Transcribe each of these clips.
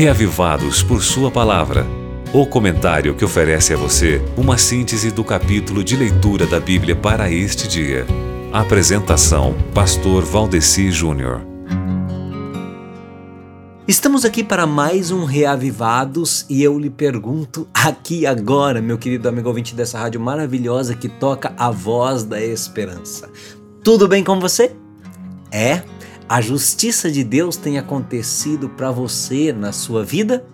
Reavivados por Sua Palavra. O comentário que oferece a você uma síntese do capítulo de leitura da Bíblia para este dia. Apresentação: Pastor Valdeci Júnior. Estamos aqui para mais um Reavivados e eu lhe pergunto aqui agora, meu querido amigo ouvinte dessa rádio maravilhosa que toca a voz da esperança. Tudo bem com você? É? A justiça de Deus tem acontecido para você na sua vida?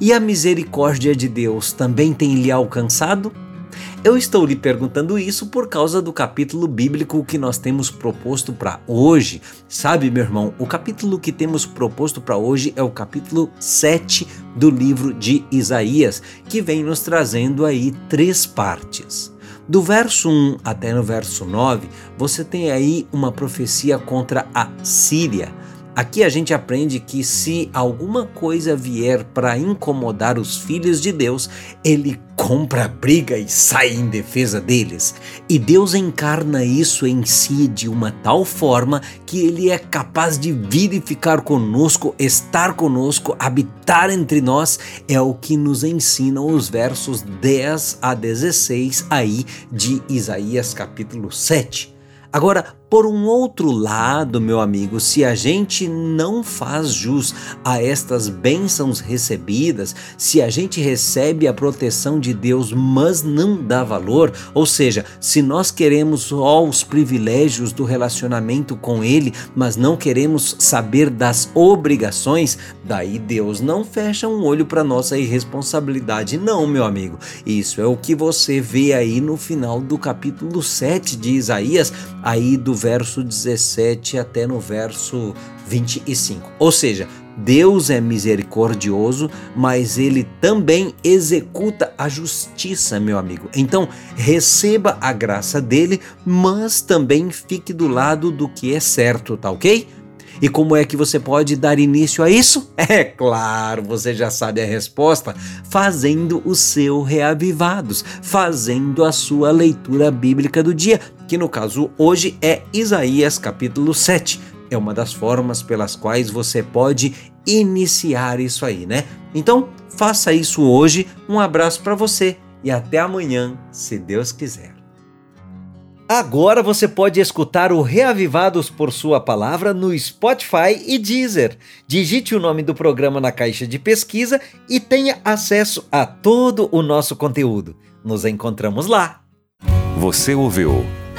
E a misericórdia de Deus também tem lhe alcançado? Eu estou lhe perguntando isso por causa do capítulo bíblico que nós temos proposto para hoje. Sabe, meu irmão, o capítulo que temos proposto para hoje é o capítulo 7 do livro de Isaías, que vem nos trazendo aí três partes. Do verso 1 até no verso 9, você tem aí uma profecia contra a Síria Aqui a gente aprende que se alguma coisa vier para incomodar os filhos de Deus, ele compra a briga e sai em defesa deles. E Deus encarna isso em si de uma tal forma que ele é capaz de vir e ficar conosco, estar conosco, habitar entre nós. É o que nos ensinam os versos 10 a 16 aí de Isaías capítulo 7. Agora, por um outro lado, meu amigo, se a gente não faz jus a estas bênçãos recebidas, se a gente recebe a proteção de Deus, mas não dá valor, ou seja, se nós queremos só os privilégios do relacionamento com Ele, mas não queremos saber das obrigações, daí Deus não fecha um olho para nossa irresponsabilidade, não, meu amigo. Isso é o que você vê aí no final do capítulo 7 de Isaías, aí do verso 17 até no verso 25. Ou seja, Deus é misericordioso, mas ele também executa a justiça, meu amigo. Então, receba a graça dele, mas também fique do lado do que é certo, tá ok? E como é que você pode dar início a isso? É claro, você já sabe a resposta, fazendo o seu reavivados, fazendo a sua leitura bíblica do dia, que no caso hoje é Isaías capítulo 7. É uma das formas pelas quais você pode iniciar isso aí, né? Então, faça isso hoje. Um abraço para você e até amanhã, se Deus quiser. Agora você pode escutar o Reavivados por Sua Palavra no Spotify e Deezer. Digite o nome do programa na caixa de pesquisa e tenha acesso a todo o nosso conteúdo. Nos encontramos lá. Você ouviu